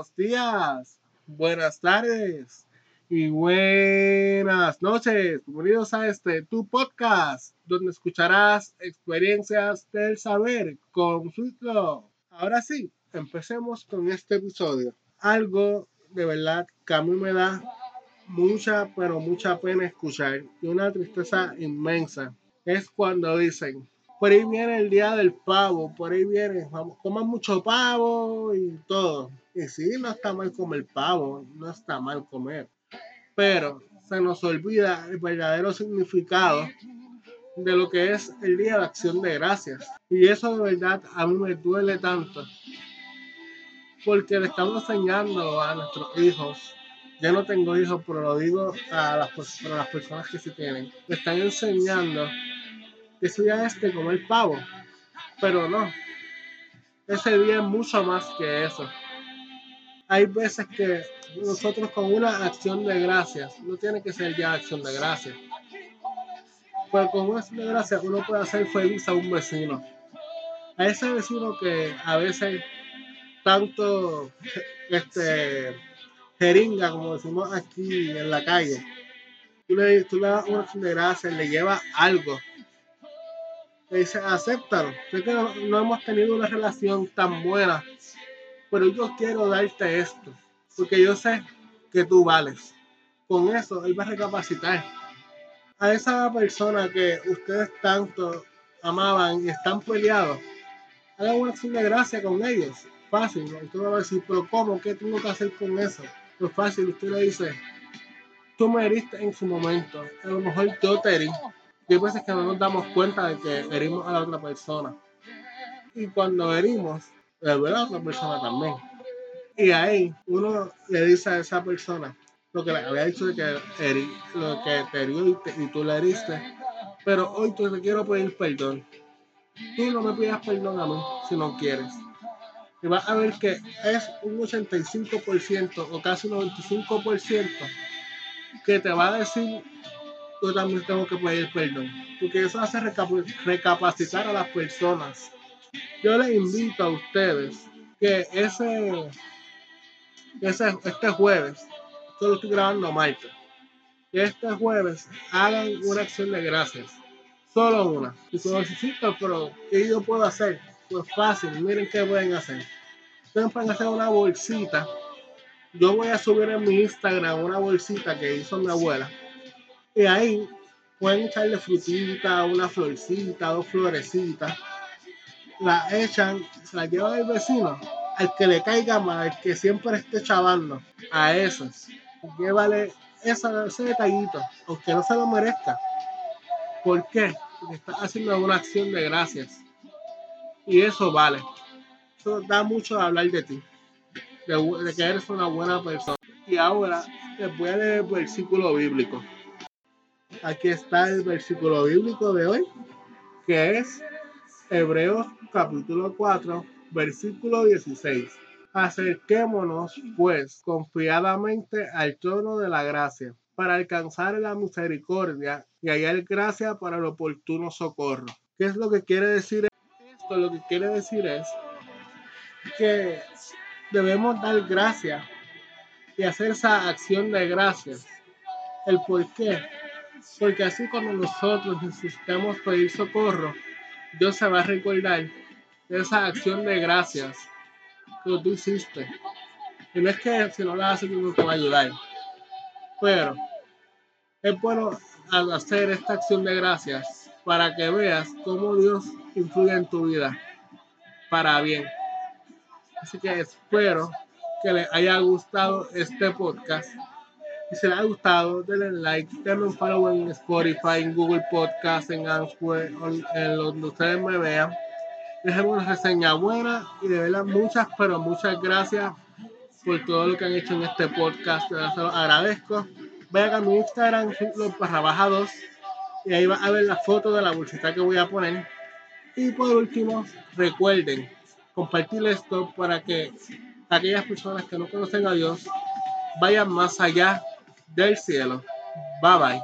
Buenos días, buenas tardes y buenas noches. Bienvenidos a este tu podcast, donde escucharás experiencias del saber con Sweetlo. Ahora sí, empecemos con este episodio. Algo de verdad que a mí me da mucha, pero mucha pena escuchar y una tristeza inmensa es cuando dicen, por ahí viene el día del pavo, por ahí viene, vamos, coman mucho pavo y todo. Y sí, no está mal comer pavo, no está mal comer, pero se nos olvida el verdadero significado de lo que es el Día de Acción de Gracias. Y eso de verdad a mí me duele tanto, porque le estamos enseñando a nuestros hijos ya no tengo hijos, pero lo digo a las, a las personas que sí tienen. Le están enseñando que ese día es de comer pavo, pero no. Ese día es mucho más que eso. Hay veces que nosotros con una acción de gracias, no tiene que ser ya acción de gracias, pero con una acción de gracias uno puede hacer feliz a un vecino. A ese vecino que a veces tanto este jeringa, como decimos aquí en la calle. Tú le, tú le das una acción de gracias, le llevas algo le dice, acéptalo. Sé que no, hemos tenido una relación tan buena, pero yo quiero darte esto, porque yo sé que tú vales. Con eso, él va a recapacitar. A esa persona que ustedes tanto amaban y están peleados, hagan una acción de gracia con ellos. Fácil, usted va a decir, pero ¿cómo? ¿Qué tengo que hacer con eso? Pues fácil, usted le dice, tú me heriste en su momento, a lo mejor yo te herí hay veces que no nos damos cuenta de que herimos a la otra persona. Y cuando herimos, le duele a la otra persona también. Y ahí uno le dice a esa persona lo que le había dicho de que lo que te herió y, tú le heriste. Pero hoy te quiero pedir perdón. Tú no me pidas perdón a mí si no quieres. Y vas a ver que es un 85% o casi un 95% que te va a decir yo también tengo que pedir perdón, porque eso hace recapacitar a las personas. Yo les invito a ustedes que ese, ese este jueves, yo lo estoy grabando martes, que este jueves hagan una acción de gracias, solo una. Si necesito, pero ¿qué yo puedo hacer? Pues fácil, miren qué pueden hacer. Ustedes pueden hacer una bolsita. Yo voy a subir en mi Instagram una bolsita que hizo mi abuela y ahí pueden echarle frutita, una florcita, dos florecitas. La echan, se la llevan al vecino, al que le caiga mal, al que siempre esté chavando, a esos. Llévale esa, ese detallito, aunque no se lo merezca. ¿Por qué? Porque está haciendo una acción de gracias. Y eso vale. Eso da mucho de hablar de ti, de, de que eres una buena persona. Y ahora les voy a leer el versículo bíblico aquí está el versículo bíblico de hoy, que es Hebreos capítulo 4, versículo 16. Acerquémonos, pues, confiadamente al trono de la gracia, para alcanzar la misericordia y hallar gracia para el oportuno socorro. ¿Qué es lo que quiere decir esto? Lo que quiere decir es que debemos dar gracia y hacer esa acción de gracias. ¿El por qué? Porque así cuando nosotros necesitamos pedir socorro, Dios se va a recordar de esa acción de gracias que tú hiciste. Y no es que si no la haces, no te va a ayudar. Pero es bueno hacer esta acción de gracias para que veas cómo Dios influye en tu vida para bien. Así que espero que les haya gustado este podcast y si les ha gustado, denle like, denme un follow en Spotify, en Google Podcast, en Answer, en donde ustedes me vean. Déjenme una reseña buena y de verdad muchas, pero muchas gracias por todo lo que han hecho en este podcast. Se los agradezco. Vayan a mi Instagram, los barra baja 2 y ahí va a ver la foto de la bolsita que voy a poner. Y por último, recuerden compartir esto para que aquellas personas que no conocen a Dios vayan más allá del cielo. Bye bye.